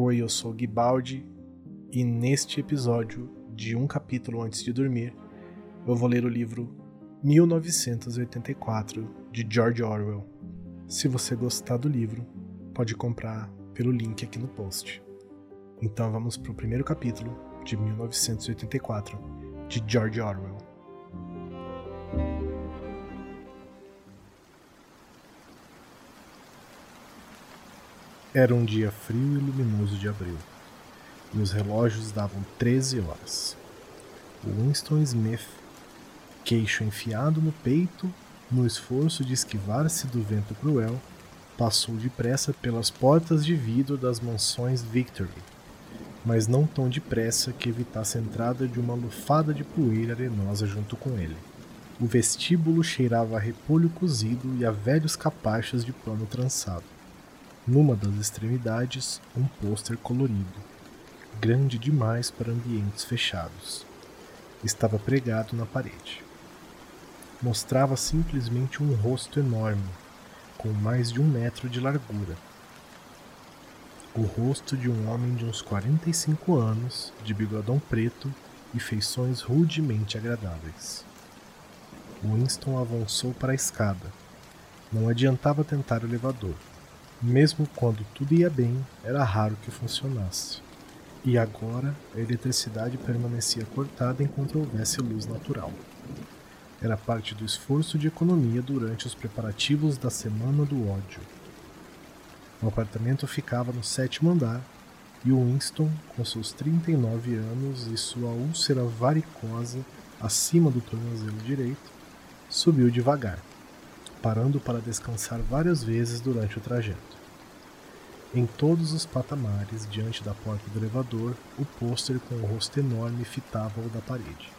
Oi, eu sou Guibaldi e neste episódio de Um Capítulo Antes de Dormir, eu vou ler o livro 1984 de George Orwell. Se você gostar do livro, pode comprar pelo link aqui no post. Então vamos para o primeiro capítulo de 1984 de George Orwell. Era um dia frio e luminoso de abril, e os relógios davam 13 horas. Winston Smith, queixo enfiado no peito, no esforço de esquivar-se do vento cruel, passou depressa pelas portas de vidro das mansões Victory, mas não tão depressa que evitasse a entrada de uma lufada de poeira arenosa junto com ele. O vestíbulo cheirava a repolho cozido e a velhos capachos de pano trançado. Numa das extremidades, um pôster colorido, grande demais para ambientes fechados. Estava pregado na parede. Mostrava simplesmente um rosto enorme, com mais de um metro de largura. O rosto de um homem de uns 45 anos, de bigodão preto e feições rudemente agradáveis. Winston avançou para a escada. Não adiantava tentar o elevador. Mesmo quando tudo ia bem, era raro que funcionasse. E agora a eletricidade permanecia cortada enquanto houvesse luz natural. Era parte do esforço de economia durante os preparativos da Semana do Ódio. O apartamento ficava no sétimo andar e Winston, com seus 39 anos e sua úlcera varicosa acima do tornozelo direito, subiu devagar parando para descansar várias vezes durante o trajeto. Em todos os patamares, diante da porta do elevador, o pôster com o rosto enorme fitava o da parede.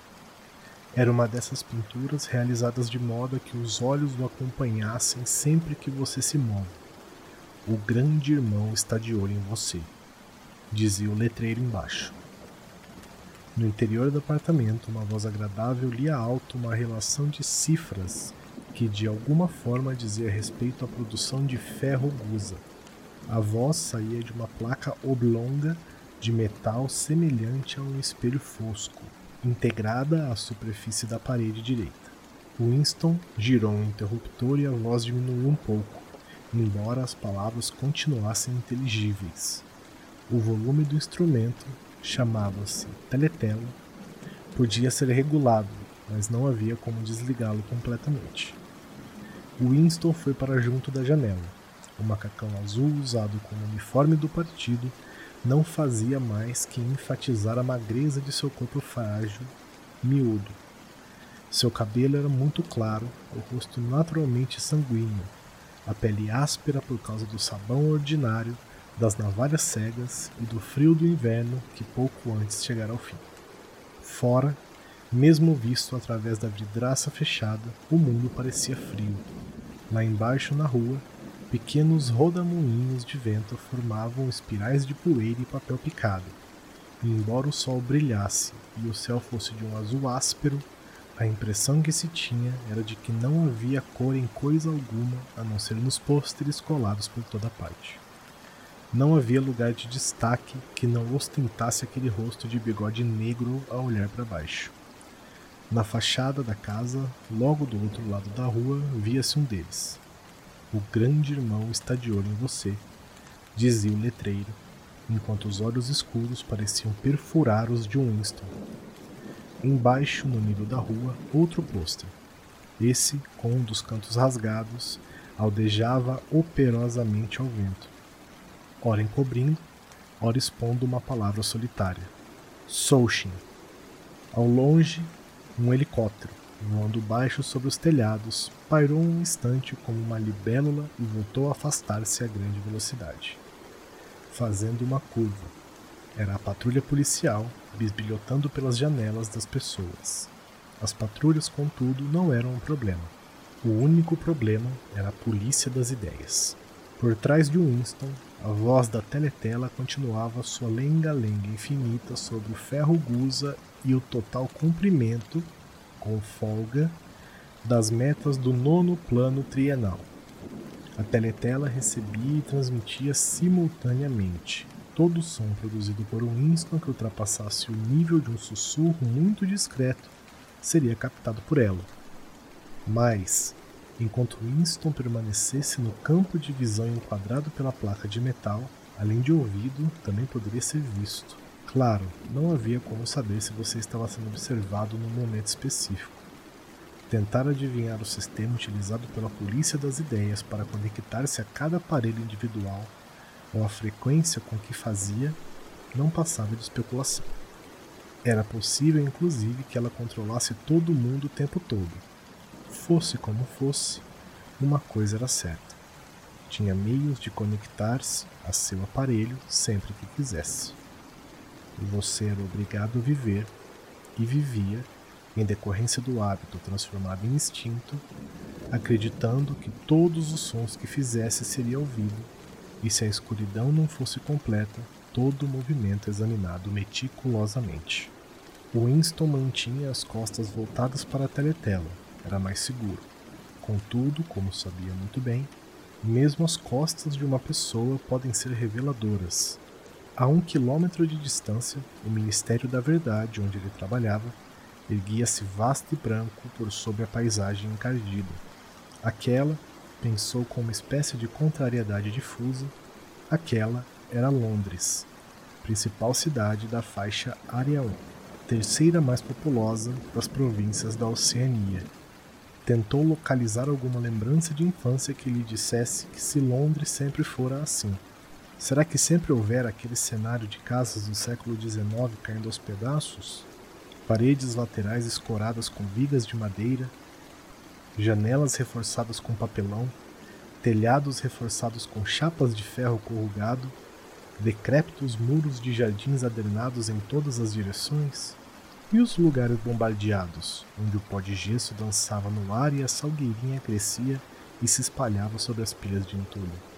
Era uma dessas pinturas realizadas de modo que os olhos o acompanhassem sempre que você se move. O grande irmão está de olho em você, dizia o letreiro embaixo. No interior do apartamento, uma voz agradável lia alto uma relação de cifras que de alguma forma dizia respeito à produção de ferro gusa. A voz saía de uma placa oblonga de metal semelhante a um espelho fosco, integrada à superfície da parede direita. Winston girou um interruptor e a voz diminuiu um pouco, embora as palavras continuassem inteligíveis. O volume do instrumento, chamava-se teletela, podia ser regulado, mas não havia como desligá-lo completamente. Winston foi para junto da janela. O macacão azul usado como uniforme do partido não fazia mais que enfatizar a magreza de seu corpo frágil, miúdo. Seu cabelo era muito claro, o rosto naturalmente sanguíneo, a pele áspera por causa do sabão ordinário, das navalhas cegas e do frio do inverno que pouco antes chegara ao fim. Fora, mesmo visto através da vidraça fechada, o mundo parecia frio. Lá embaixo na rua, pequenos rodamuinhos de vento formavam espirais de poeira e papel picado. E embora o sol brilhasse e o céu fosse de um azul áspero, a impressão que se tinha era de que não havia cor em coisa alguma a não ser nos pôsteres colados por toda parte. Não havia lugar de destaque que não ostentasse aquele rosto de bigode negro a olhar para baixo. Na fachada da casa, logo do outro lado da rua, via-se um deles. O grande irmão está de olho em você, dizia o letreiro, enquanto os olhos escuros pareciam perfurar os de Winston. Embaixo, no nível da rua, outro pôster. Esse, com um dos cantos rasgados, aldejava operosamente ao vento, ora encobrindo, ora expondo uma palavra solitária: Soushin. Ao longe, um helicóptero, voando baixo sobre os telhados, pairou um instante como uma libélula e voltou a afastar-se a grande velocidade, fazendo uma curva. Era a patrulha policial bisbilhotando pelas janelas das pessoas. As patrulhas, contudo, não eram um problema. O único problema era a polícia das ideias. Por trás de Winston, a voz da teletela continuava sua lenga-lenga infinita sobre o ferro gusa e o total cumprimento, com folga, das metas do nono plano trienal. A teletela recebia e transmitia simultaneamente todo som produzido por Winston que ultrapassasse o nível de um sussurro muito discreto seria captado por ela. Mas, enquanto Winston permanecesse no campo de visão enquadrado pela placa de metal, além de ouvido, também poderia ser visto. Claro, não havia como saber se você estava sendo observado num momento específico. Tentar adivinhar o sistema utilizado pela polícia das ideias para conectar-se a cada aparelho individual ou a frequência com que fazia não passava de especulação. Era possível, inclusive, que ela controlasse todo mundo o tempo todo. Fosse como fosse, uma coisa era certa: tinha meios de conectar-se a seu aparelho sempre que quisesse. E você era obrigado a viver, e vivia, em decorrência do hábito transformado em instinto, acreditando que todos os sons que fizesse seria ouvido e se a escuridão não fosse completa, todo o movimento examinado meticulosamente. Winston mantinha as costas voltadas para a teletela, era mais seguro. Contudo, como sabia muito bem, mesmo as costas de uma pessoa podem ser reveladoras. A um quilômetro de distância, o Ministério da Verdade, onde ele trabalhava, erguia-se vasto e branco por sobre a paisagem encardida. Aquela pensou com uma espécie de contrariedade difusa, aquela era Londres, principal cidade da faixa Área 1, terceira mais populosa das províncias da Oceania. Tentou localizar alguma lembrança de infância que lhe dissesse que se Londres sempre fora assim. Será que sempre houvera aquele cenário de casas do século XIX caindo aos pedaços? Paredes laterais escoradas com vigas de madeira, janelas reforçadas com papelão, telhados reforçados com chapas de ferro corrugado, decrépitos muros de jardins adornados em todas as direções, e os lugares bombardeados, onde o pó de gesso dançava no ar e a salgueirinha crescia e se espalhava sobre as pilhas de entulho.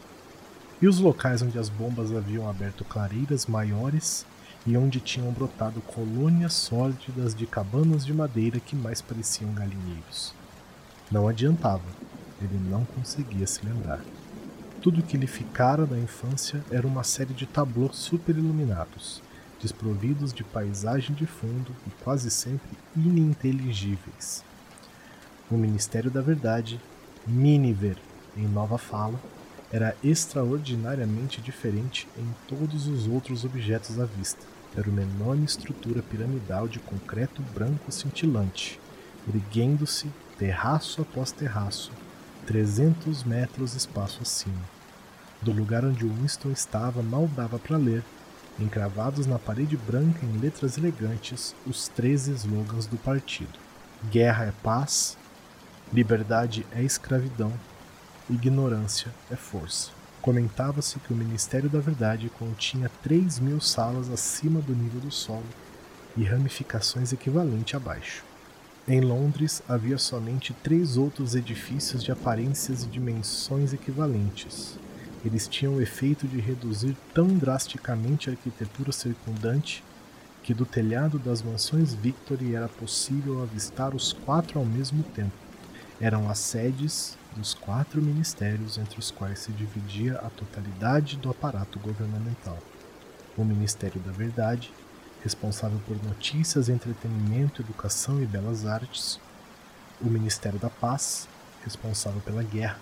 E os locais onde as bombas haviam aberto clareiras maiores e onde tinham brotado colônias sórdidas de cabanas de madeira que mais pareciam galinheiros. Não adiantava, ele não conseguia se lembrar. Tudo que lhe ficara da infância era uma série de tablôs superiluminados, desprovidos de paisagem de fundo e quase sempre ininteligíveis. O Ministério da Verdade, Miniver, em nova fala, era extraordinariamente diferente em todos os outros objetos à vista. Era uma enorme estrutura piramidal de concreto branco cintilante, erguendo-se terraço após terraço, 300 metros espaço acima. Do lugar onde Winston estava mal dava para ler, encravados na parede branca em letras elegantes, os três slogans do partido: Guerra é paz, liberdade é escravidão, ignorância é força. Comentava-se que o Ministério da Verdade continha 3 mil salas acima do nível do solo e ramificações equivalente abaixo. Em Londres havia somente três outros edifícios de aparências e dimensões equivalentes. Eles tinham o efeito de reduzir tão drasticamente a arquitetura circundante que do telhado das mansões Victory era possível avistar os quatro ao mesmo tempo. Eram as sedes dos quatro ministérios entre os quais se dividia a totalidade do aparato governamental: o Ministério da Verdade, responsável por notícias, entretenimento, educação e belas artes, o Ministério da Paz, responsável pela guerra,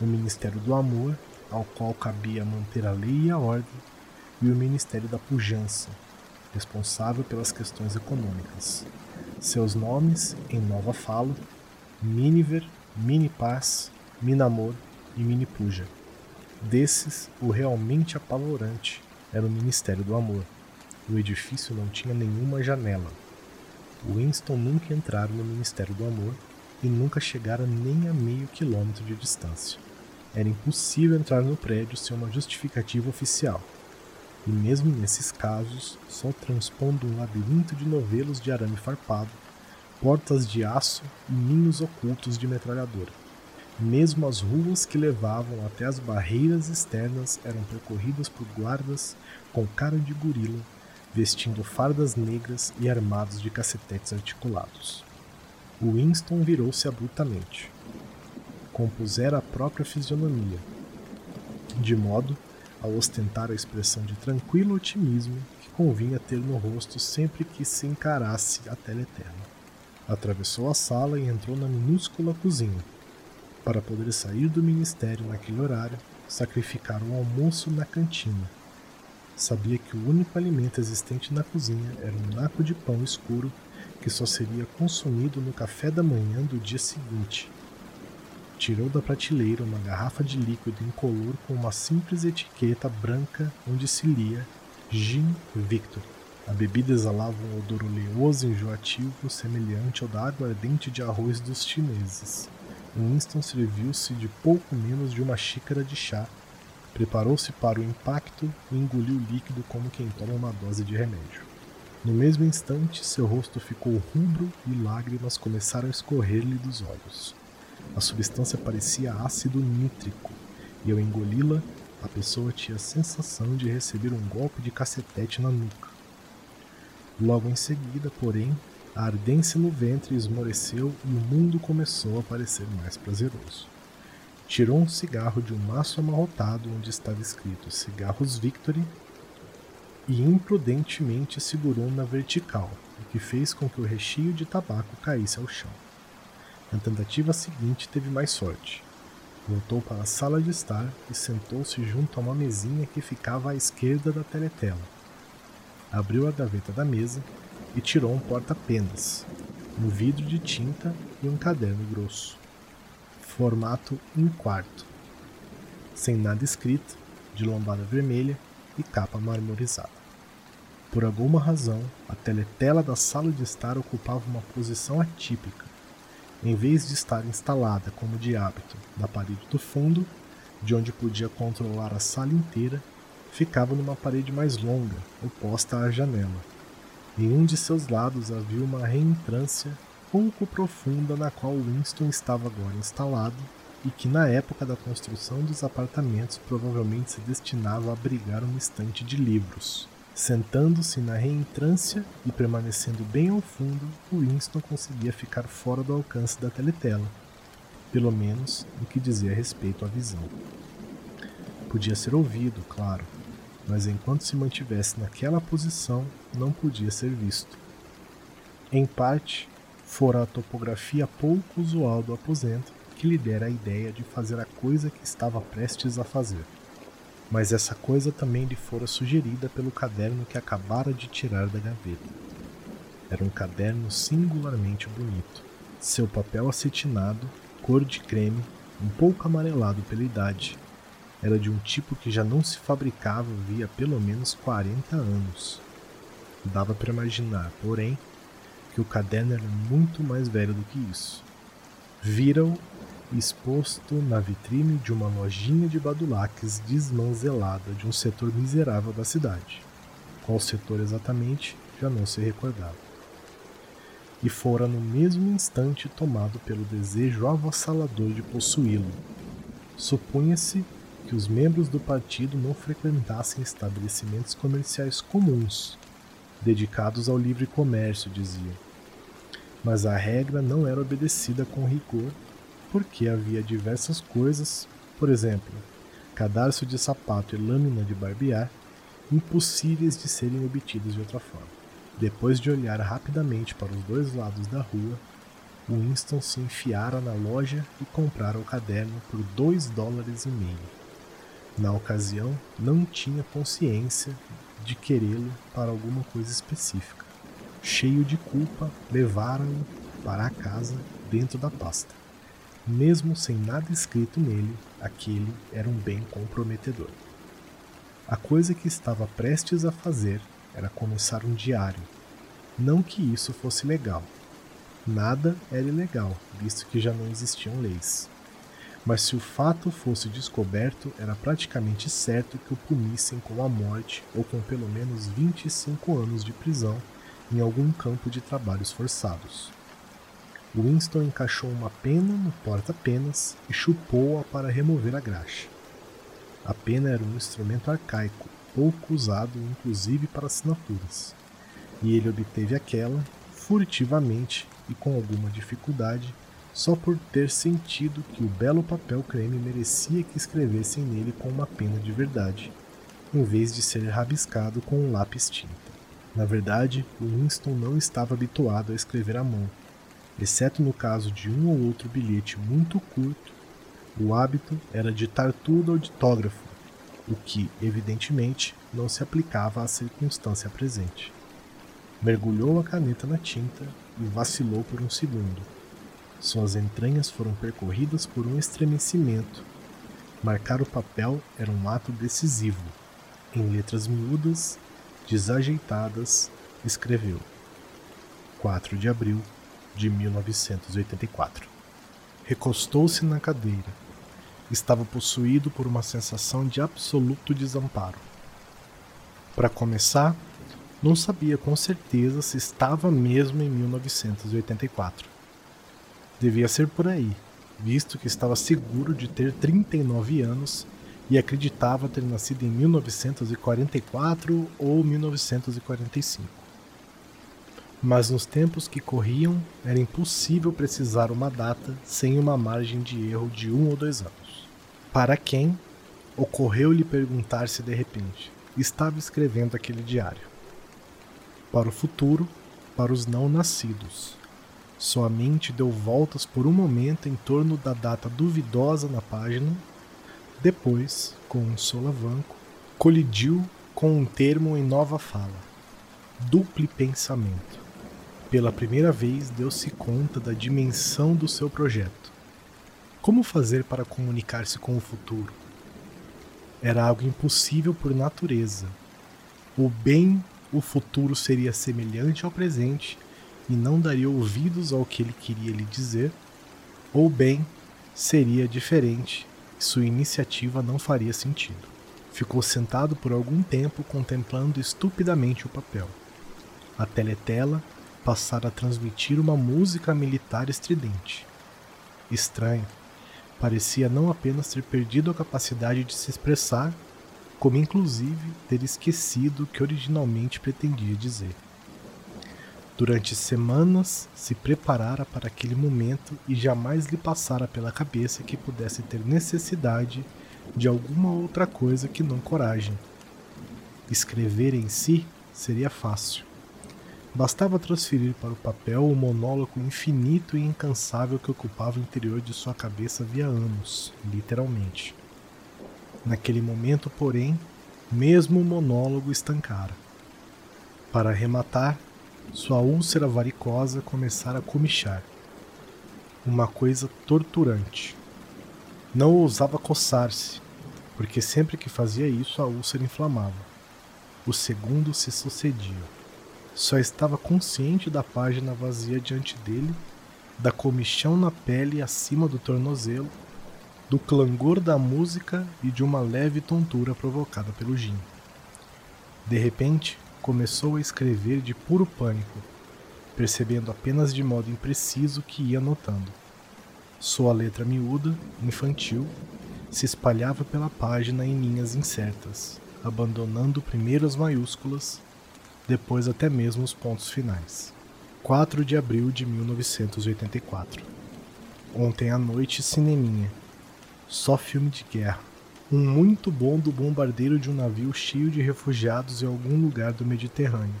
o Ministério do Amor, ao qual cabia manter a lei e a ordem, e o Ministério da Pujança, responsável pelas questões econômicas. Seus nomes, em nova fala, Miniver, Mini-Paz, Minamor e Mini-Puja. Desses, o realmente apavorante era o Ministério do Amor. O edifício não tinha nenhuma janela. Winston nunca entrara no Ministério do Amor e nunca chegara nem a meio quilômetro de distância. Era impossível entrar no prédio sem uma justificativa oficial. E mesmo nesses casos, só transpondo um labirinto de novelos de arame farpado, portas de aço e ninhos ocultos de metralhadora. Mesmo as ruas que levavam até as barreiras externas eram percorridas por guardas com cara de gorila vestindo fardas negras e armados de cacetetes articulados. Winston virou-se abruptamente. Compusera a própria fisionomia, de modo a ostentar a expressão de tranquilo otimismo que convinha ter no rosto sempre que se encarasse a teletela. Atravessou a sala e entrou na minúscula cozinha. Para poder sair do ministério naquele horário, sacrificaram o almoço na cantina. Sabia que o único alimento existente na cozinha era um naco de pão escuro que só seria consumido no café da manhã do dia seguinte. Tirou da prateleira uma garrafa de líquido incolor com uma simples etiqueta branca onde se lia Gin Victor. A bebida exalava um odor oleoso e enjoativo semelhante ao da água ardente de arroz dos chineses. Winston serviu-se de pouco menos de uma xícara de chá, preparou-se para o impacto e engoliu o líquido como quem toma uma dose de remédio. No mesmo instante, seu rosto ficou rubro e lágrimas começaram a escorrer-lhe dos olhos. A substância parecia ácido nítrico, e ao engoli-la, a pessoa tinha a sensação de receber um golpe de cacetete na nuca. Logo em seguida, porém, a ardência no ventre esmoreceu e o mundo começou a parecer mais prazeroso. Tirou um cigarro de um maço amarrotado onde estava escrito Cigarros Victory e imprudentemente segurou na vertical, o que fez com que o recheio de tabaco caísse ao chão. Na tentativa seguinte, teve mais sorte. Voltou para a sala de estar e sentou-se junto a uma mesinha que ficava à esquerda da teletela abriu a gaveta da mesa e tirou um porta-penas, um vidro de tinta e um caderno grosso. Formato um quarto, sem nada escrito, de lombada vermelha e capa marmorizada. Por alguma razão, a teletela da sala de estar ocupava uma posição atípica. Em vez de estar instalada como de hábito na parede do fundo, de onde podia controlar a sala inteira, ficava numa parede mais longa, oposta à janela. Em um de seus lados havia uma reentrância pouco profunda na qual Winston estava agora instalado e que na época da construção dos apartamentos provavelmente se destinava a abrigar uma estante de livros. Sentando-se na reentrância e permanecendo bem ao fundo, Winston conseguia ficar fora do alcance da teletela, pelo menos no que dizia respeito à visão. Podia ser ouvido, claro, mas enquanto se mantivesse naquela posição, não podia ser visto. Em parte, fora a topografia pouco usual do aposento que lhe dera a ideia de fazer a coisa que estava prestes a fazer. Mas essa coisa também lhe fora sugerida pelo caderno que acabara de tirar da gaveta. Era um caderno singularmente bonito. Seu papel acetinado, cor de creme, um pouco amarelado pela idade, era de um tipo que já não se fabricava havia pelo menos 40 anos. Dava para imaginar, porém, que o caderno era muito mais velho do que isso. Vira-o exposto na vitrine de uma lojinha de badulaques desmanzelada de um setor miserável da cidade. Qual setor exatamente, já não se recordava. E fora no mesmo instante tomado pelo desejo avassalador de possuí-lo. Supunha-se que os membros do partido não frequentassem estabelecimentos comerciais comuns, dedicados ao livre comércio, diziam. Mas a regra não era obedecida com rigor, porque havia diversas coisas, por exemplo, cadarço de sapato e lâmina de barbear, impossíveis de serem obtidos de outra forma. Depois de olhar rapidamente para os dois lados da rua, Winston se enfiara na loja e comprara o caderno por dois dólares e meio. Na ocasião, não tinha consciência de querê-lo para alguma coisa específica. Cheio de culpa, levaram-no para a casa dentro da pasta. Mesmo sem nada escrito nele, aquele era um bem comprometedor. A coisa que estava prestes a fazer era começar um diário. Não que isso fosse legal. Nada era ilegal, visto que já não existiam leis mas se o fato fosse descoberto, era praticamente certo que o punissem com a morte ou com pelo menos 25 anos de prisão em algum campo de trabalhos forçados. Winston encaixou uma pena no porta-penas e chupou-a para remover a graxa. A pena era um instrumento arcaico, pouco usado inclusive para assinaturas, e ele obteve aquela, furtivamente e com alguma dificuldade, só por ter sentido que o belo papel creme merecia que escrevessem nele com uma pena de verdade, em vez de ser rabiscado com um lápis tinta. Na verdade, Winston não estava habituado a escrever à mão. Exceto no caso de um ou outro bilhete muito curto, o hábito era ditar tudo ao ditógrafo, o que, evidentemente, não se aplicava à circunstância presente. Mergulhou a caneta na tinta e vacilou por um segundo. Suas entranhas foram percorridas por um estremecimento. Marcar o papel era um ato decisivo. Em letras miúdas, desajeitadas, escreveu: 4 de abril de 1984. Recostou-se na cadeira estava possuído por uma sensação de absoluto desamparo. Para começar, não sabia com certeza se estava mesmo em 1984. Devia ser por aí, visto que estava seguro de ter 39 anos e acreditava ter nascido em 1944 ou 1945. Mas nos tempos que corriam, era impossível precisar uma data sem uma margem de erro de um ou dois anos. Para quem ocorreu-lhe perguntar se de repente estava escrevendo aquele diário? Para o futuro, para os não nascidos. Sua mente deu voltas por um momento em torno da data duvidosa na página, depois, com um solavanco, colidiu com um termo em nova fala: duplo pensamento. Pela primeira vez deu-se conta da dimensão do seu projeto como fazer para comunicar-se com o futuro? Era algo impossível por natureza. O bem, o futuro seria semelhante ao presente e não daria ouvidos ao que ele queria lhe dizer, ou bem seria diferente e sua iniciativa não faria sentido. Ficou sentado por algum tempo contemplando estupidamente o papel. A teletela passara a transmitir uma música militar estridente. Estranho, parecia não apenas ter perdido a capacidade de se expressar, como inclusive ter esquecido o que originalmente pretendia dizer. Durante semanas se preparara para aquele momento e jamais lhe passara pela cabeça que pudesse ter necessidade de alguma outra coisa que não coragem. Escrever em si seria fácil. Bastava transferir para o papel o monólogo infinito e incansável que ocupava o interior de sua cabeça via anos, literalmente. Naquele momento, porém, mesmo o monólogo estancara. Para arrematar, sua úlcera varicosa começara a comichar. Uma coisa torturante. Não ousava coçar-se, porque sempre que fazia isso a úlcera inflamava. Os segundos se sucediam. Só estava consciente da página vazia diante dele, da comichão na pele acima do tornozelo, do clangor da música e de uma leve tontura provocada pelo gin. De repente, começou a escrever de puro pânico, percebendo apenas de modo impreciso que ia notando. Sua letra miúda, infantil, se espalhava pela página em linhas incertas, abandonando primeiro as maiúsculas depois até mesmo os pontos finais. 4 de abril de 1984. Ontem à noite, cineminha. Só filme de guerra. Um muito bom do bombardeiro de um navio cheio de refugiados em algum lugar do Mediterrâneo.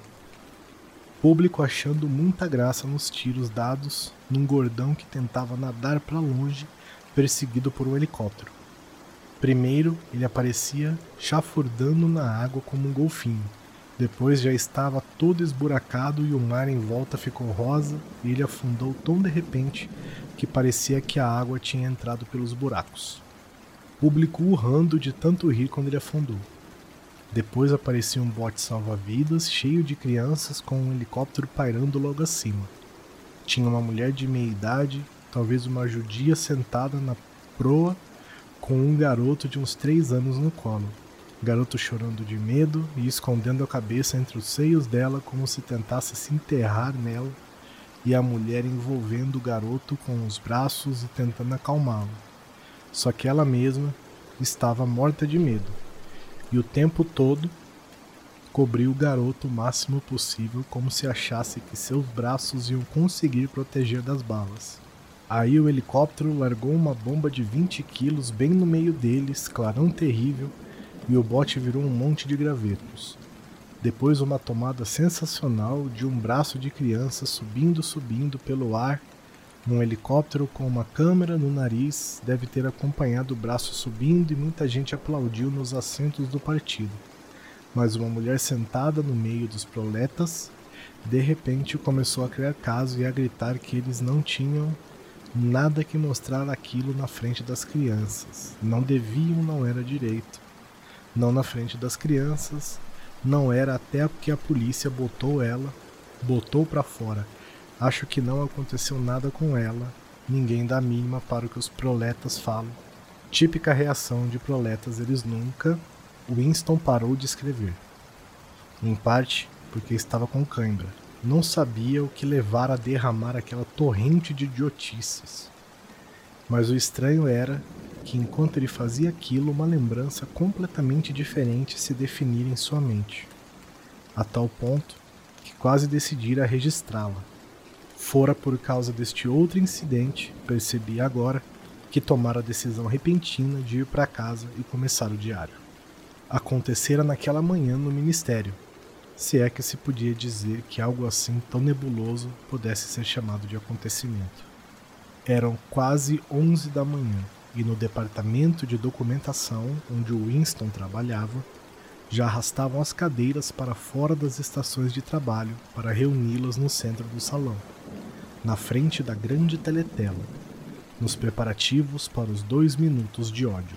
Público achando muita graça nos tiros dados num gordão que tentava nadar para longe, perseguido por um helicóptero. Primeiro, ele aparecia chafurdando na água como um golfinho depois já estava todo esburacado e o mar em volta ficou rosa e ele afundou tão de repente que parecia que a água tinha entrado pelos buracos. Público urrando de tanto rir quando ele afundou. Depois aparecia um bote salva-vidas cheio de crianças com um helicóptero pairando logo acima. Tinha uma mulher de meia idade, talvez uma judia sentada na proa, com um garoto de uns três anos no colo garoto chorando de medo e escondendo a cabeça entre os seios dela como se tentasse se enterrar nela, e a mulher envolvendo o garoto com os braços e tentando acalmá-lo. Só que ela mesma estava morta de medo, e o tempo todo cobriu o garoto o máximo possível, como se achasse que seus braços iam conseguir proteger das balas. Aí o helicóptero largou uma bomba de 20 quilos bem no meio deles, clarão terrível, e o bote virou um monte de gravetos. Depois, uma tomada sensacional de um braço de criança subindo, subindo pelo ar. Um helicóptero com uma câmera no nariz deve ter acompanhado o braço subindo e muita gente aplaudiu nos assentos do partido. Mas uma mulher sentada no meio dos proletas, de repente começou a criar caso e a gritar que eles não tinham nada que mostrar aquilo na frente das crianças. Não deviam, não era direito. Não na frente das crianças, não era até que a polícia botou ela, botou para fora. Acho que não aconteceu nada com ela. Ninguém dá mínima para o que os proletas falam. Típica reação de proletas eles nunca. Winston parou de escrever. Em parte porque estava com cãibra. Não sabia o que levara a derramar aquela torrente de idiotices. Mas o estranho era que enquanto ele fazia aquilo, uma lembrança completamente diferente se definira em sua mente, a tal ponto que quase decidira registrá-la. Fora por causa deste outro incidente, percebi agora que tomara a decisão repentina de ir para casa e começar o diário. Acontecera naquela manhã no ministério, se é que se podia dizer que algo assim tão nebuloso pudesse ser chamado de acontecimento. Eram quase onze da manhã e no departamento de documentação onde o Winston trabalhava, já arrastavam as cadeiras para fora das estações de trabalho para reuni-las no centro do salão, na frente da grande teletela, nos preparativos para os dois minutos de ódio.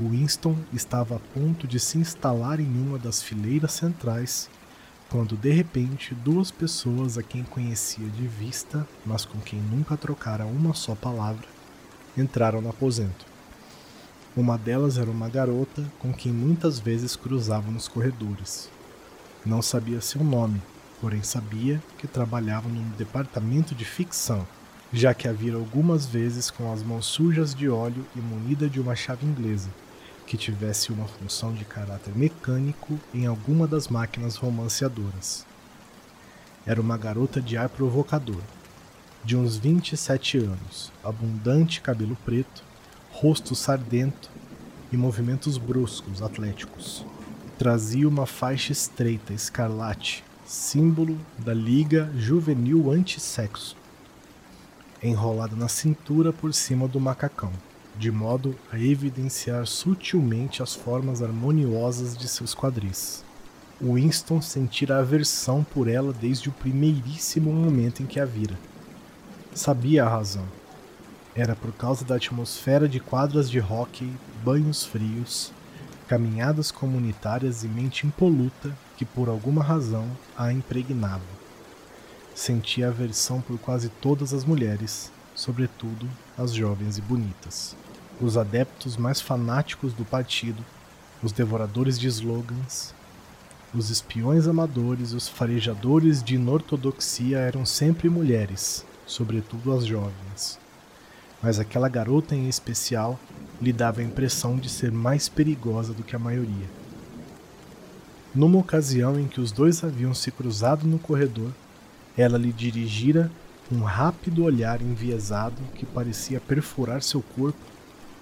Winston estava a ponto de se instalar em uma das fileiras centrais quando de repente duas pessoas a quem conhecia de vista, mas com quem nunca trocara uma só palavra, entraram no aposento. Uma delas era uma garota com quem muitas vezes cruzava nos corredores. Não sabia seu nome, porém sabia que trabalhava num departamento de ficção, já que a vira algumas vezes com as mãos sujas de óleo e munida de uma chave inglesa, que tivesse uma função de caráter mecânico em alguma das máquinas romanceadoras. Era uma garota de ar provocador, de uns 27 anos, abundante cabelo preto, rosto sardento e movimentos bruscos, atléticos. Trazia uma faixa estreita, escarlate, símbolo da Liga Juvenil Antissexo, enrolada na cintura por cima do macacão, de modo a evidenciar sutilmente as formas harmoniosas de seus quadris. Winston sentira aversão por ela desde o primeiríssimo momento em que a vira Sabia a razão. Era por causa da atmosfera de quadras de hóquei, banhos frios, caminhadas comunitárias e mente impoluta que por alguma razão a impregnava. Sentia aversão por quase todas as mulheres, sobretudo as jovens e bonitas. Os adeptos mais fanáticos do partido, os devoradores de slogans, os espiões amadores e os farejadores de inortodoxia eram sempre mulheres, sobretudo as jovens. Mas aquela garota em especial lhe dava a impressão de ser mais perigosa do que a maioria. Numa ocasião em que os dois haviam se cruzado no corredor, ela lhe dirigira um rápido olhar enviesado que parecia perfurar seu corpo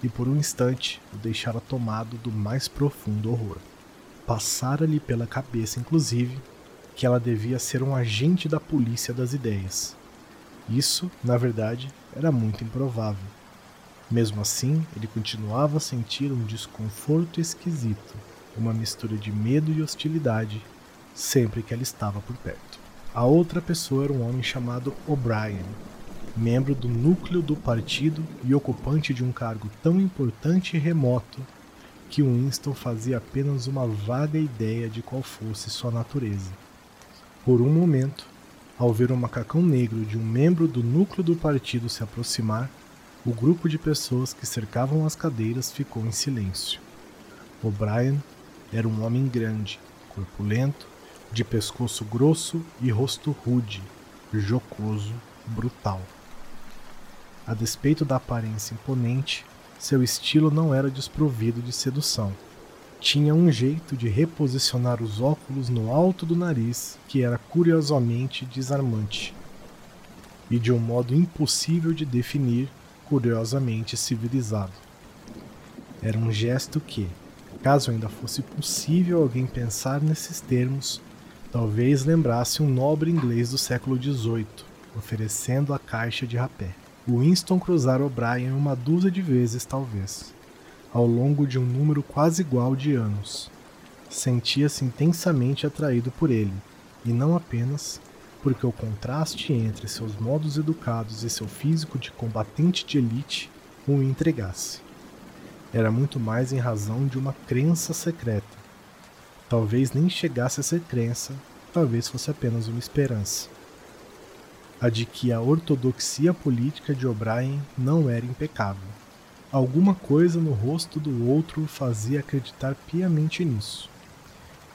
e por um instante o deixara tomado do mais profundo horror. Passara-lhe pela cabeça, inclusive, que ela devia ser um agente da polícia das ideias, isso, na verdade, era muito improvável. Mesmo assim, ele continuava a sentir um desconforto esquisito, uma mistura de medo e hostilidade, sempre que ela estava por perto. A outra pessoa era um homem chamado O'Brien, membro do núcleo do partido e ocupante de um cargo tão importante e remoto que Winston fazia apenas uma vaga ideia de qual fosse sua natureza. Por um momento, ao ver o macacão negro de um membro do núcleo do partido se aproximar, o grupo de pessoas que cercavam as cadeiras ficou em silêncio. O'Brien era um homem grande, corpulento, de pescoço grosso e rosto rude, jocoso, brutal. A despeito da aparência imponente, seu estilo não era desprovido de sedução tinha um jeito de reposicionar os óculos no alto do nariz que era curiosamente desarmante e de um modo impossível de definir, curiosamente civilizado. Era um gesto que, Caso ainda fosse possível alguém pensar nesses termos, talvez lembrasse um nobre inglês do século XVIII, oferecendo a caixa de rapé. Winston cruzara O'Brien uma dúzia de vezes, talvez, ao longo de um número quase igual de anos. Sentia-se intensamente atraído por ele, e não apenas porque o contraste entre seus modos educados e seu físico de combatente de elite o entregasse. Era muito mais em razão de uma crença secreta. Talvez nem chegasse a ser crença, talvez fosse apenas uma esperança. A de que a ortodoxia política de O'Brien não era impecável. Alguma coisa no rosto do outro fazia acreditar piamente nisso.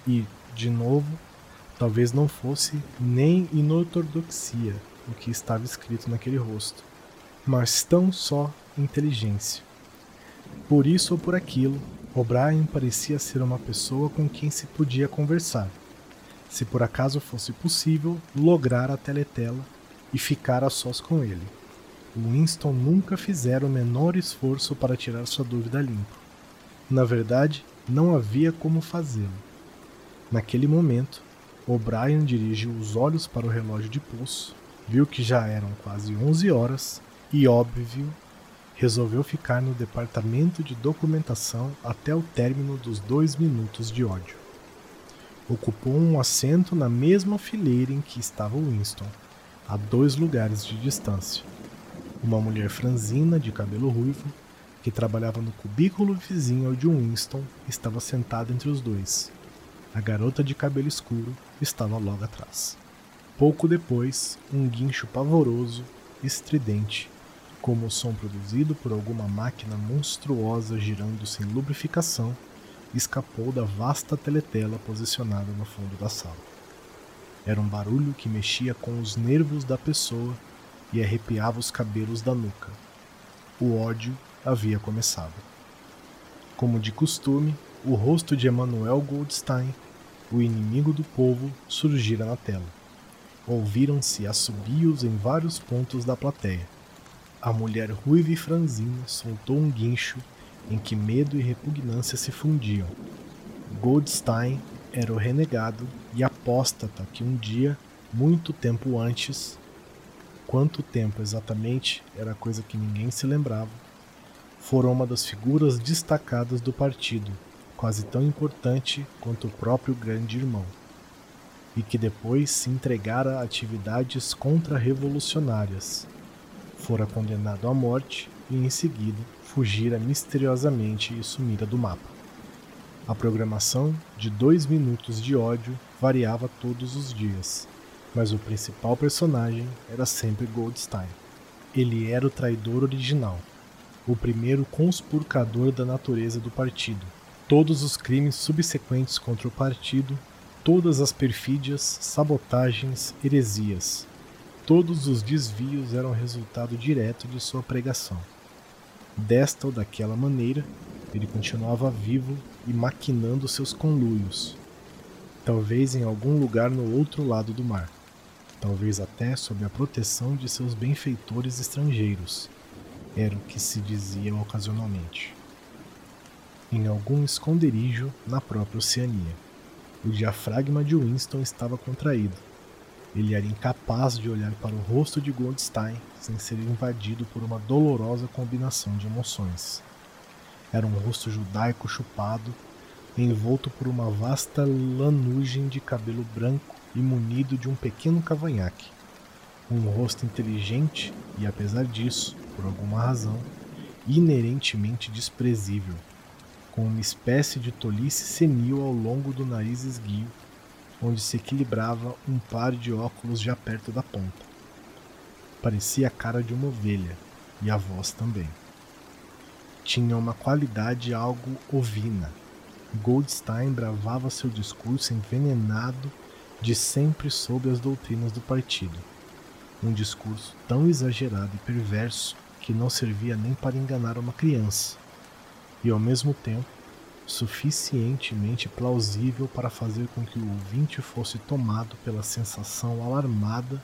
E, de novo, Talvez não fosse nem inortodoxia o que estava escrito naquele rosto, mas tão só inteligência. Por isso ou por aquilo, O'Brien parecia ser uma pessoa com quem se podia conversar, se por acaso fosse possível lograr a teletela e ficar a sós com ele. Winston nunca fizera o menor esforço para tirar sua dúvida limpo. Na verdade, não havia como fazê-lo. Naquele momento, O'Brien dirigiu os olhos para o relógio de pulso, viu que já eram quase 11 horas e, óbvio, resolveu ficar no departamento de documentação até o término dos dois minutos de ódio. Ocupou um assento na mesma fileira em que estava Winston, a dois lugares de distância. Uma mulher franzina de cabelo ruivo, que trabalhava no cubículo vizinho ao de Winston, estava sentada entre os dois. A garota de cabelo escuro estava logo atrás. Pouco depois, um guincho pavoroso, estridente, como o som produzido por alguma máquina monstruosa girando sem lubrificação, escapou da vasta teletela posicionada no fundo da sala. Era um barulho que mexia com os nervos da pessoa e arrepiava os cabelos da nuca. O ódio havia começado. Como de costume, o rosto de Emanuel Goldstein, o inimigo do povo, surgira na tela. Ouviram-se assobios em vários pontos da plateia. A mulher ruiva e franzina soltou um guincho em que medo e repugnância se fundiam. Goldstein era o renegado e apóstata que um dia, muito tempo antes, quanto tempo exatamente era coisa que ninguém se lembrava, foram uma das figuras destacadas do partido quase tão importante quanto o próprio grande irmão, e que depois se entregara a atividades contra-revolucionárias. Fora condenado à morte e em seguida fugira misteriosamente e sumira do mapa. A programação de dois minutos de ódio variava todos os dias, mas o principal personagem era sempre Goldstein. Ele era o traidor original, o primeiro conspurcador da natureza do partido, todos os crimes subsequentes contra o partido, todas as perfídias, sabotagens, heresias. Todos os desvios eram resultado direto de sua pregação. Desta ou daquela maneira, ele continuava vivo e maquinando seus conluios, talvez em algum lugar no outro lado do mar, talvez até sob a proteção de seus benfeitores estrangeiros, era o que se dizia ocasionalmente em algum esconderijo na própria Oceania. O diafragma de Winston estava contraído. Ele era incapaz de olhar para o rosto de Goldstein sem ser invadido por uma dolorosa combinação de emoções. Era um rosto judaico chupado, envolto por uma vasta lanugem de cabelo branco e munido de um pequeno cavanhaque. Um rosto inteligente e, apesar disso, por alguma razão, inerentemente desprezível com uma espécie de tolice senil ao longo do nariz esguio, onde se equilibrava um par de óculos já perto da ponta. Parecia a cara de uma ovelha, e a voz também. Tinha uma qualidade algo ovina. Goldstein bravava seu discurso envenenado de sempre sob as doutrinas do partido. Um discurso tão exagerado e perverso que não servia nem para enganar uma criança e ao mesmo tempo suficientemente plausível para fazer com que o ouvinte fosse tomado pela sensação alarmada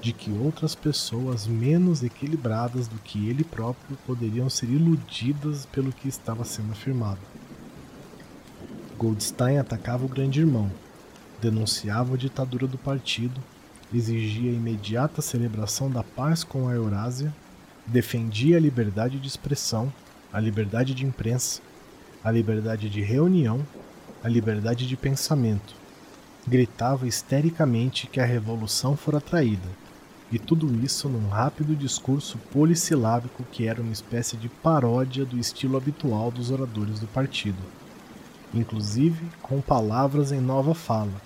de que outras pessoas menos equilibradas do que ele próprio poderiam ser iludidas pelo que estava sendo afirmado. Goldstein atacava o grande irmão, denunciava a ditadura do partido, exigia a imediata celebração da paz com a Eurásia, defendia a liberdade de expressão, a liberdade de imprensa, a liberdade de reunião, a liberdade de pensamento. Gritava histericamente que a revolução fora traída, e tudo isso num rápido discurso polissilábico que era uma espécie de paródia do estilo habitual dos oradores do partido, inclusive com palavras em nova fala.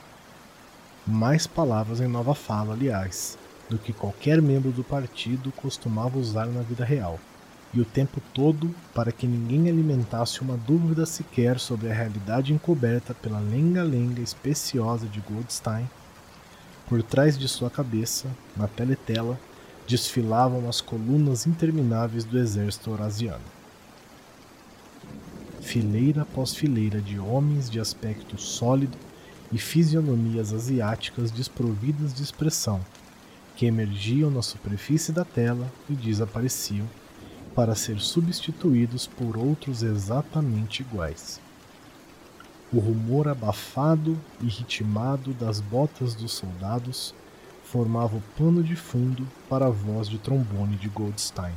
Mais palavras em nova fala, aliás, do que qualquer membro do partido costumava usar na vida real, e o tempo todo para que ninguém alimentasse uma dúvida sequer sobre a realidade encoberta pela lenga-lenga especiosa de Goldstein por trás de sua cabeça, na teletela, desfilavam as colunas intermináveis do exército eurasiano. Fileira após fileira de homens de aspecto sólido e fisionomias asiáticas desprovidas de expressão, que emergiam na superfície da tela e desapareciam, para ser substituídos por outros exatamente iguais. O rumor abafado e ritmado das botas dos soldados formava o pano de fundo para a voz de trombone de Goldstein.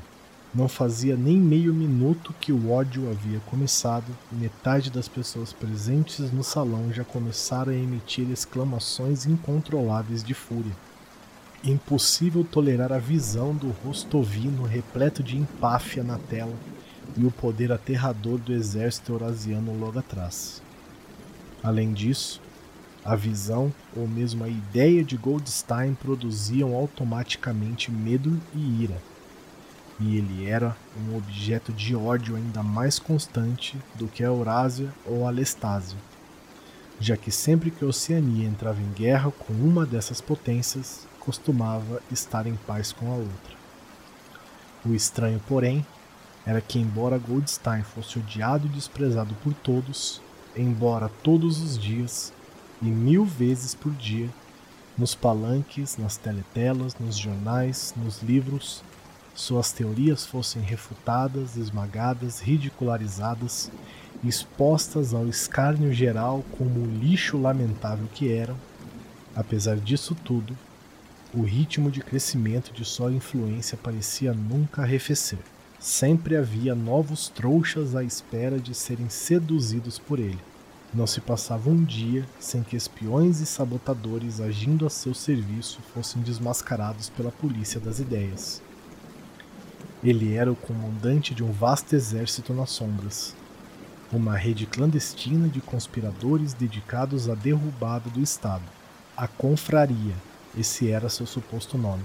Não fazia nem meio minuto que o ódio havia começado e metade das pessoas presentes no salão já começaram a emitir exclamações incontroláveis de fúria. Impossível tolerar a visão do rosto ovino repleto de empáfia na tela e o poder aterrador do exército eurasiano logo atrás. Além disso, a visão ou mesmo a ideia de Goldstein produziam automaticamente medo e ira, e ele era um objeto de ódio ainda mais constante do que a Eurásia ou a Lestásia, já que sempre que a Oceania entrava em guerra com uma dessas potências, costumava estar em paz com a outra. O estranho, porém, era que, embora Goldstein fosse odiado e desprezado por todos, embora todos os dias e mil vezes por dia, nos palanques, nas teletelas, nos jornais, nos livros, suas teorias fossem refutadas, esmagadas, ridicularizadas, expostas ao escárnio geral como o lixo lamentável que eram, apesar disso tudo, o ritmo de crescimento de sua influência parecia nunca arrefecer. Sempre havia novos trouxas à espera de serem seduzidos por ele. Não se passava um dia sem que espiões e sabotadores agindo a seu serviço fossem desmascarados pela polícia das ideias. Ele era o comandante de um vasto exército nas sombras, uma rede clandestina de conspiradores dedicados à derrubada do Estado, a Confraria, esse era seu suposto nome.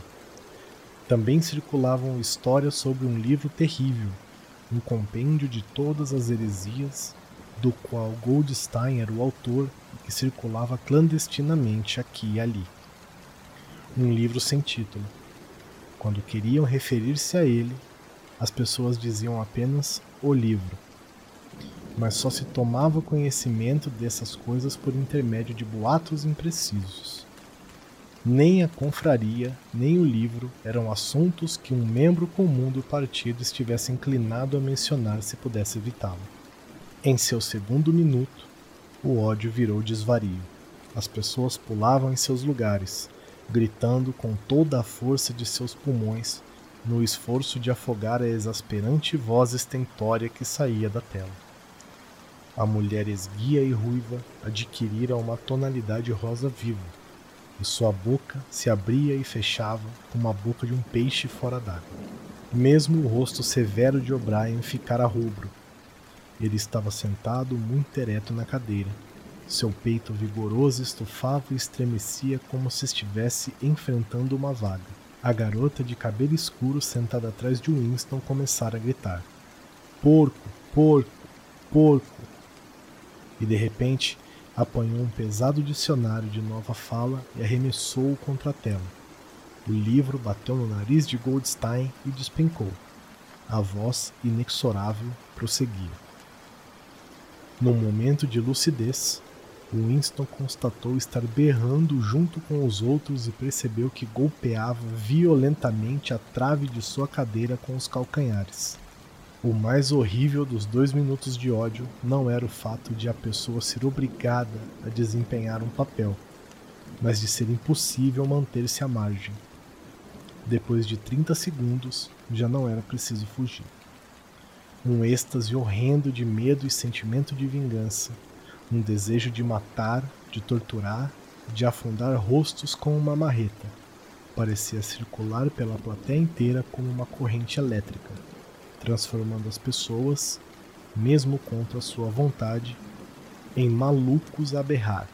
Também circulavam histórias sobre um livro terrível, um compêndio de todas as heresias, do qual Goldstein era o autor e que circulava clandestinamente aqui e ali. Um livro sem título. Quando queriam referir-se a ele, as pessoas diziam apenas o livro. Mas só se tomava conhecimento dessas coisas por intermédio de boatos imprecisos. Nem a confraria, nem o livro eram assuntos que um membro comum do partido estivesse inclinado a mencionar se pudesse evitá-lo. Em seu segundo minuto, o ódio virou desvario. As pessoas pulavam em seus lugares, gritando com toda a força de seus pulmões no esforço de afogar a exasperante voz estentória que saía da tela. A mulher esguia e ruiva adquirira uma tonalidade rosa viva e sua boca se abria e fechava como a boca de um peixe fora d'água. Mesmo o rosto severo de O'Brien ficara rubro. Ele estava sentado muito ereto na cadeira. Seu peito vigoroso estufava e estremecia como se estivesse enfrentando uma vaga. A garota de cabelo escuro sentada atrás de Winston começara a gritar: Porco, porco, porco! E de repente apanhou um pesado dicionário de nova fala e arremessou-o contra a tela. O livro bateu no nariz de Goldstein e despencou. A voz, inexorável, prosseguia. Num momento de lucidez, Winston constatou estar berrando junto com os outros e percebeu que golpeava violentamente a trave de sua cadeira com os calcanhares. O mais horrível dos dois minutos de ódio não era o fato de a pessoa ser obrigada a desempenhar um papel, mas de ser impossível manter-se à margem. Depois de 30 segundos, já não era preciso fugir. Um êxtase horrendo de medo e sentimento de vingança, um desejo de matar, de torturar, de afundar rostos com uma marreta, parecia circular pela plateia inteira como uma corrente elétrica transformando as pessoas, mesmo contra sua vontade, em malucos a berrar,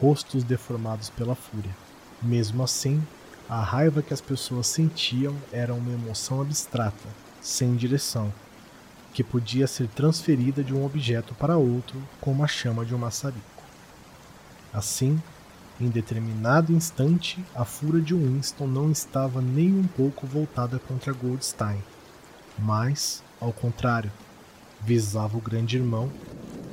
rostos deformados pela fúria. Mesmo assim, a raiva que as pessoas sentiam era uma emoção abstrata, sem direção, que podia ser transferida de um objeto para outro como a chama de um maçarico. Assim, em determinado instante, a fúria de Winston não estava nem um pouco voltada contra Goldstein, mas, ao contrário, visava o grande irmão,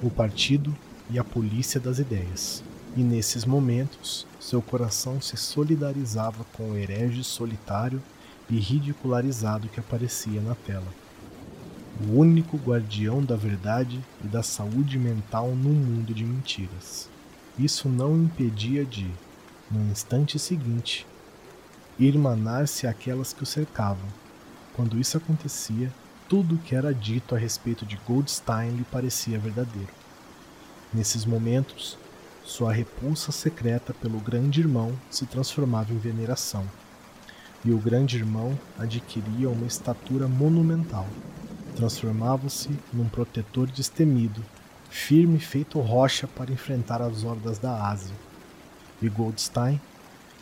o partido e a polícia das ideias. E nesses momentos, seu coração se solidarizava com o herege solitário e ridicularizado que aparecia na tela. O único guardião da verdade e da saúde mental num mundo de mentiras. Isso não impedia de, no instante seguinte, irmanar-se àquelas que o cercavam, quando isso acontecia, tudo o que era dito a respeito de Goldstein lhe parecia verdadeiro. Nesses momentos, sua repulsa secreta pelo grande irmão se transformava em veneração, e o grande irmão adquiria uma estatura monumental. Transformava-se num protetor destemido, firme feito rocha para enfrentar as hordas da Ásia. E Goldstein,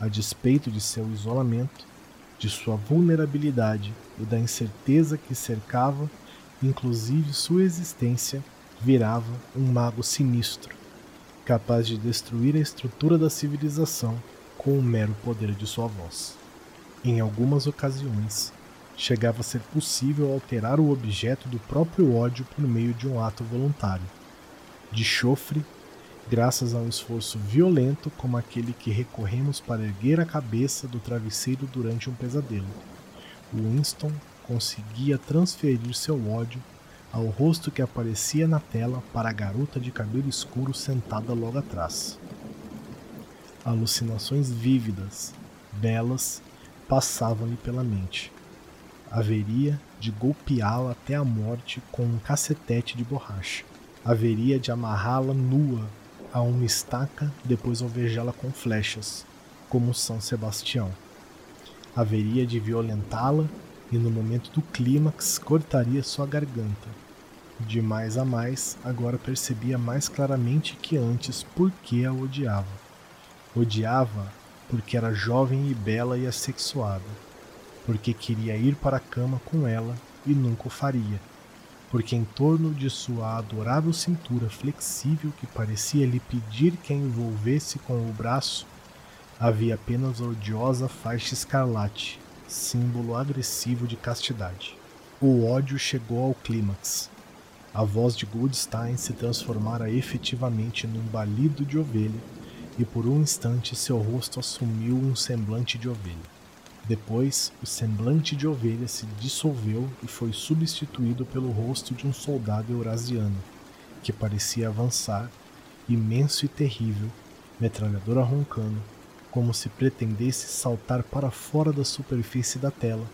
a despeito de seu isolamento, de sua vulnerabilidade e da incerteza que cercava, inclusive sua existência, virava um mago sinistro, capaz de destruir a estrutura da civilização com o mero poder de sua voz. Em algumas ocasiões, chegava a ser possível alterar o objeto do próprio ódio por meio de um ato voluntário, de chofre graças a um esforço violento como aquele que recorremos para erguer a cabeça do travesseiro durante um pesadelo. Winston conseguia transferir seu ódio ao rosto que aparecia na tela para a garota de cabelo escuro sentada logo atrás. Alucinações vívidas, belas, passavam-lhe pela mente. Haveria de golpeá-la até a morte com um cacetete de borracha. Haveria de amarrá-la nua a uma estaca, depois alvejá-la com flechas, como São Sebastião. Haveria de violentá-la e no momento do clímax cortaria sua garganta. De mais a mais, agora percebia mais claramente que antes por que a odiava. Odiava porque era jovem e bela e assexuada, porque queria ir para a cama com ela e nunca o faria porque em torno de sua adorável cintura flexível que parecia lhe pedir que a envolvesse com o braço, havia apenas a odiosa faixa escarlate, símbolo agressivo de castidade. O ódio chegou ao clímax. A voz de Goldstein se transformara efetivamente num balido de ovelha, e por um instante seu rosto assumiu um semblante de ovelha. Depois, o semblante de ovelha se dissolveu e foi substituído pelo rosto de um soldado eurasiano, que parecia avançar, imenso e terrível, metralhadora roncando, como se pretendesse saltar para fora da superfície da tela,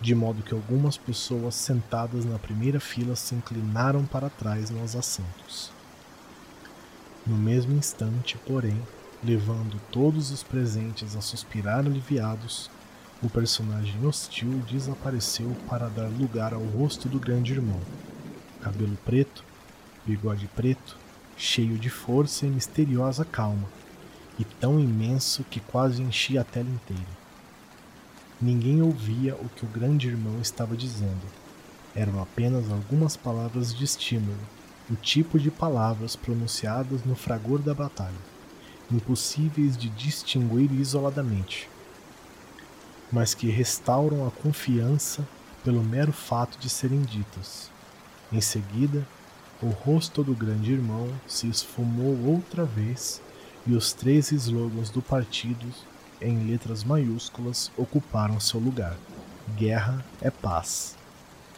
de modo que algumas pessoas sentadas na primeira fila se inclinaram para trás nos assentos. No mesmo instante, porém, levando todos os presentes a suspirar aliviados, o personagem hostil desapareceu para dar lugar ao rosto do grande irmão. Cabelo preto, bigode preto, cheio de força e misteriosa calma, e tão imenso que quase enchia a tela inteira. Ninguém ouvia o que o grande irmão estava dizendo. Eram apenas algumas palavras de estímulo, o tipo de palavras pronunciadas no fragor da batalha, impossíveis de distinguir isoladamente mas que restauram a confiança pelo mero fato de serem ditas. Em seguida, o rosto do grande irmão se esfumou outra vez e os três slogans do partido, em letras maiúsculas, ocuparam seu lugar. Guerra é paz.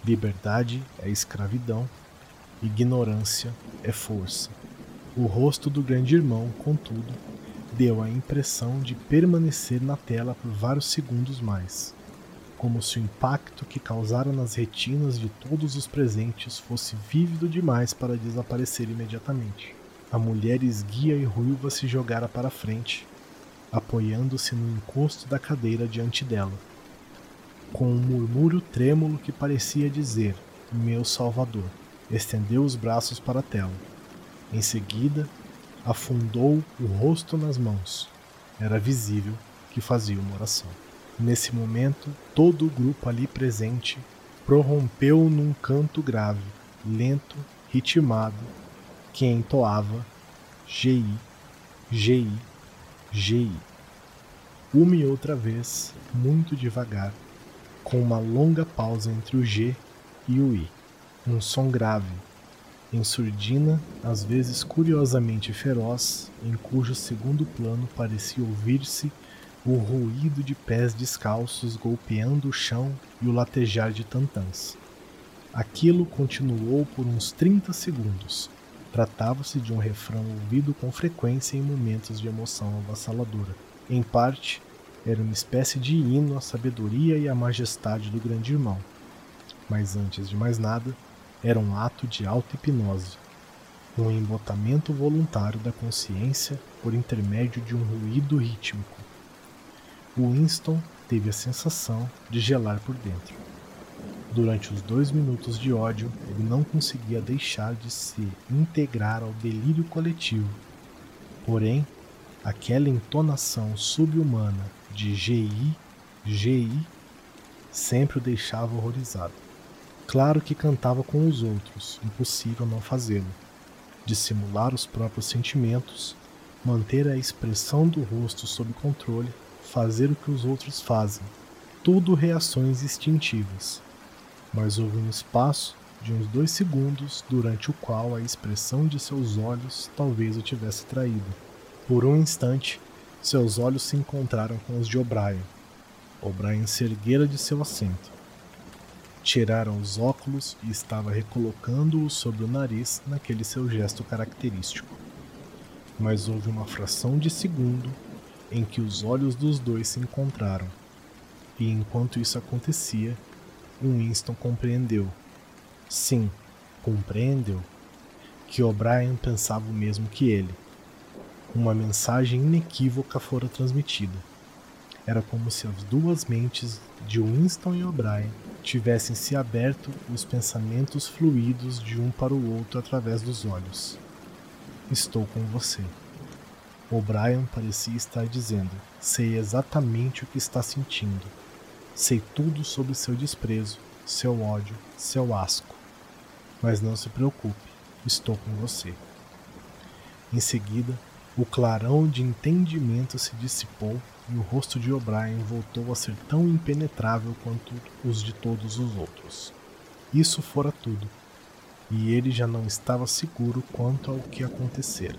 Liberdade é escravidão, ignorância é força. O rosto do grande irmão, contudo, deu a impressão de permanecer na tela por vários segundos mais, como se o impacto que causara nas retinas de todos os presentes fosse vívido demais para desaparecer imediatamente. A mulher esguia e ruiva se jogara para frente, apoiando-se no encosto da cadeira diante dela com um murmúrio trêmulo que parecia dizer: Meu Salvador. Estendeu os braços para a tela. Em seguida, afundou o rosto nas mãos. Era visível que fazia uma oração. Nesse momento, todo o grupo ali presente prorrompeu num canto grave, lento, ritmado, que entoava GI, GI, GI. Uma e outra vez, muito devagar, com uma longa pausa entre o G e o I. Um som grave, em surdina, às vezes curiosamente feroz, em cujo segundo plano parecia ouvir-se o ruído de pés descalços golpeando o chão e o latejar de tantãs. Aquilo continuou por uns 30 segundos. Tratava-se de um refrão ouvido com frequência em momentos de emoção avassaladora. Em parte, era uma espécie de hino à sabedoria e à majestade do grande irmão. Mas antes de mais nada, era um ato de auto-hipnose, um embotamento voluntário da consciência por intermédio de um ruído rítmico. Winston teve a sensação de gelar por dentro. Durante os dois minutos de ódio, ele não conseguia deixar de se integrar ao delírio coletivo. Porém, aquela entonação subhumana de GI, GI, sempre o deixava horrorizado. Claro que cantava com os outros, impossível não fazê-lo. Dissimular os próprios sentimentos, manter a expressão do rosto sob controle, fazer o que os outros fazem, tudo reações instintivas. Mas houve um espaço de uns dois segundos durante o qual a expressão de seus olhos talvez o tivesse traído. Por um instante, seus olhos se encontraram com os de O'Brien. O'Brien se erguera de seu assento. Tiraram os óculos e estava recolocando-os sobre o nariz naquele seu gesto característico. Mas houve uma fração de segundo em que os olhos dos dois se encontraram, e enquanto isso acontecia, Winston compreendeu. Sim, compreendeu que O'Brien pensava o mesmo que ele uma mensagem inequívoca fora transmitida. Era como se as duas mentes de Winston e O'Brien tivessem se aberto os pensamentos fluidos de um para o outro através dos olhos. Estou com você. O'Brien parecia estar dizendo: Sei exatamente o que está sentindo. Sei tudo sobre seu desprezo, seu ódio, seu asco. Mas não se preocupe, estou com você. Em seguida, o clarão de entendimento se dissipou e o rosto de O'Brien voltou a ser tão impenetrável quanto os de todos os outros. Isso fora tudo, e ele já não estava seguro quanto ao que acontecera.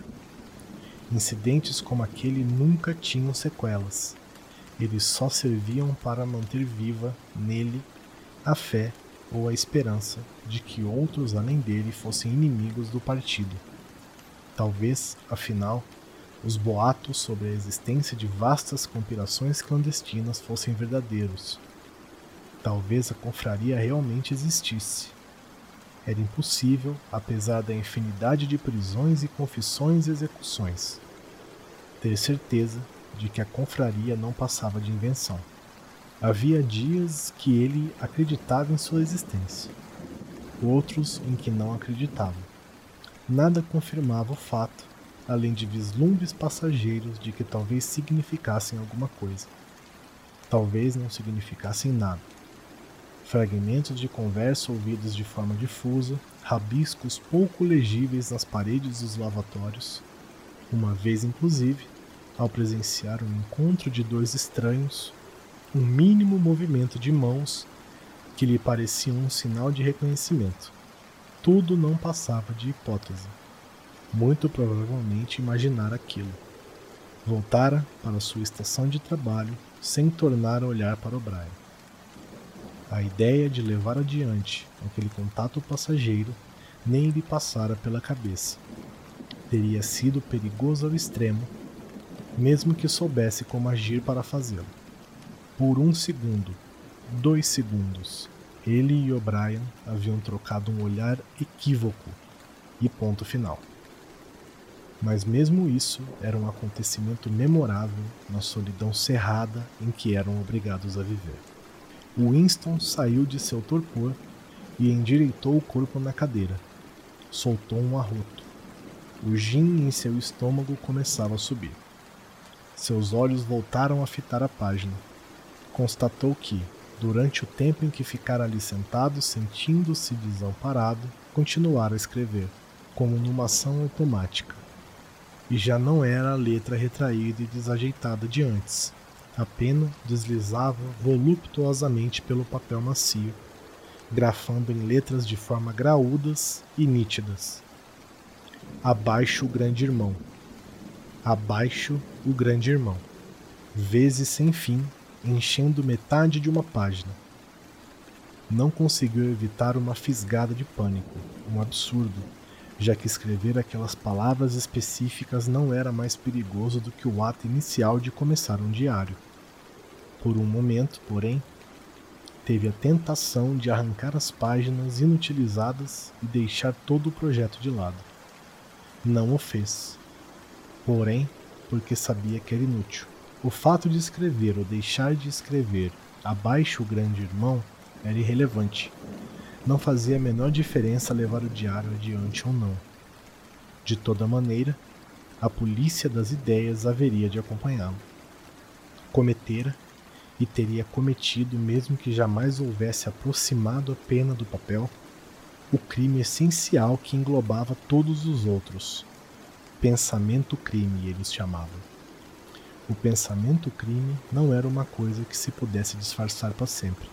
Incidentes como aquele nunca tinham sequelas. Eles só serviam para manter viva nele a fé ou a esperança de que outros além dele fossem inimigos do partido. Talvez, afinal, os boatos sobre a existência de vastas conspirações clandestinas fossem verdadeiros. Talvez a confraria realmente existisse. Era impossível, apesar da infinidade de prisões e confissões e execuções, ter certeza de que a confraria não passava de invenção. Havia dias que ele acreditava em sua existência, outros em que não acreditava. Nada confirmava o fato além de vislumbres passageiros de que talvez significassem alguma coisa. Talvez não significassem nada. Fragmentos de conversa ouvidos de forma difusa, rabiscos pouco legíveis nas paredes dos lavatórios. Uma vez, inclusive, ao presenciar um encontro de dois estranhos, um mínimo movimento de mãos que lhe parecia um sinal de reconhecimento. Tudo não passava de hipótese muito provavelmente imaginara aquilo. Voltara para sua estação de trabalho sem tornar a olhar para o Brian. A ideia de levar adiante aquele contato passageiro nem lhe passara pela cabeça. Teria sido perigoso ao extremo, mesmo que soubesse como agir para fazê-lo. Por um segundo, dois segundos, ele e O'Brien haviam trocado um olhar equívoco e ponto final. Mas mesmo isso era um acontecimento memorável na solidão cerrada em que eram obrigados a viver. Winston saiu de seu torpor e endireitou o corpo na cadeira. Soltou um arroto. O gin em seu estômago começava a subir. Seus olhos voltaram a fitar a página. Constatou que, durante o tempo em que ficara ali sentado, sentindo-se desamparado, continuara a escrever, como numa ação automática e já não era a letra retraída e desajeitada de antes. A pena deslizava voluptuosamente pelo papel macio, grafando em letras de forma graúdas e nítidas. Abaixo o grande irmão. Abaixo o grande irmão. Vezes sem fim, enchendo metade de uma página. Não conseguiu evitar uma fisgada de pânico, um absurdo, já que escrever aquelas palavras específicas não era mais perigoso do que o ato inicial de começar um diário. Por um momento, porém, teve a tentação de arrancar as páginas inutilizadas e deixar todo o projeto de lado. Não o fez. Porém, porque sabia que era inútil. O fato de escrever ou deixar de escrever abaixo o grande irmão era irrelevante não fazia a menor diferença levar o diário adiante ou não. De toda maneira, a polícia das ideias haveria de acompanhá-lo. Cometera e teria cometido, mesmo que jamais houvesse aproximado a pena do papel, o crime essencial que englobava todos os outros. Pensamento-crime, eles chamavam. O pensamento-crime não era uma coisa que se pudesse disfarçar para sempre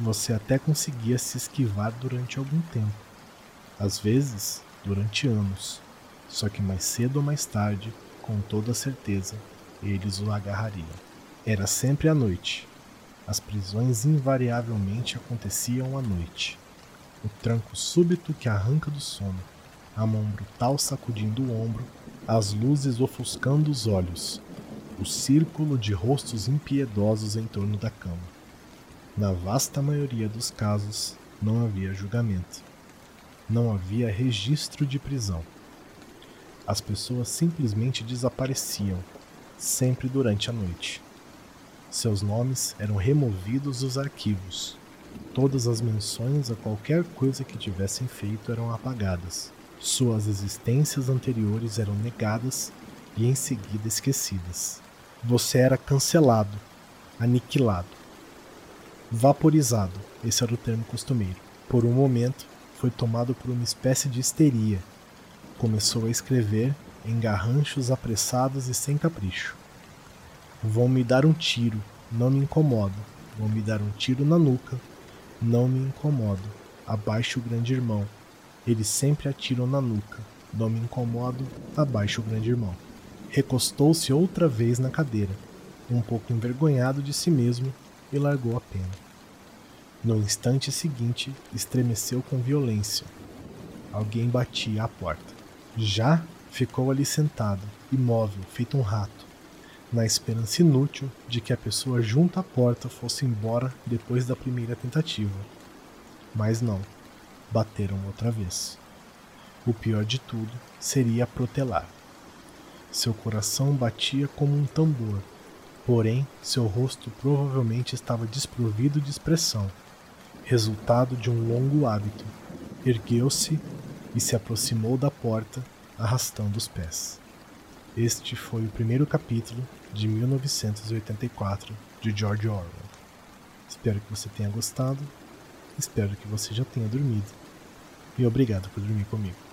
você até conseguia se esquivar durante algum tempo, às vezes durante anos, só que mais cedo ou mais tarde, com toda certeza, eles o agarrariam. Era sempre à noite. As prisões invariavelmente aconteciam à noite. O tranco súbito que arranca do sono, a mão brutal sacudindo o ombro, as luzes ofuscando os olhos, o círculo de rostos impiedosos em torno da cama. Na vasta maioria dos casos, não havia julgamento. Não havia registro de prisão. As pessoas simplesmente desapareciam, sempre durante a noite. Seus nomes eram removidos dos arquivos. Todas as menções a qualquer coisa que tivessem feito eram apagadas. Suas existências anteriores eram negadas e em seguida esquecidas. Você era cancelado, aniquilado vaporizado, esse era o termo costumeiro. Por um momento, foi tomado por uma espécie de histeria. Começou a escrever em garranchos apressados e sem capricho. Vão me dar um tiro, não me incomodo. Vão me dar um tiro na nuca, não me incomodo. Abaixo o grande irmão. Eles sempre atiram na nuca. Me incomodo, abaixo o grande irmão. Recostou-se outra vez na cadeira, um pouco envergonhado de si mesmo e largou a pena. No instante seguinte, estremeceu com violência. Alguém batia à porta. Já ficou ali sentado, imóvel, feito um rato, na esperança inútil de que a pessoa junto à porta fosse embora depois da primeira tentativa. Mas não, bateram outra vez. O pior de tudo seria protelar. Seu coração batia como um tambor Porém, seu rosto provavelmente estava desprovido de expressão, resultado de um longo hábito. Ergueu-se e se aproximou da porta, arrastando os pés. Este foi o primeiro capítulo de 1984 de George Orwell. Espero que você tenha gostado, espero que você já tenha dormido e obrigado por dormir comigo.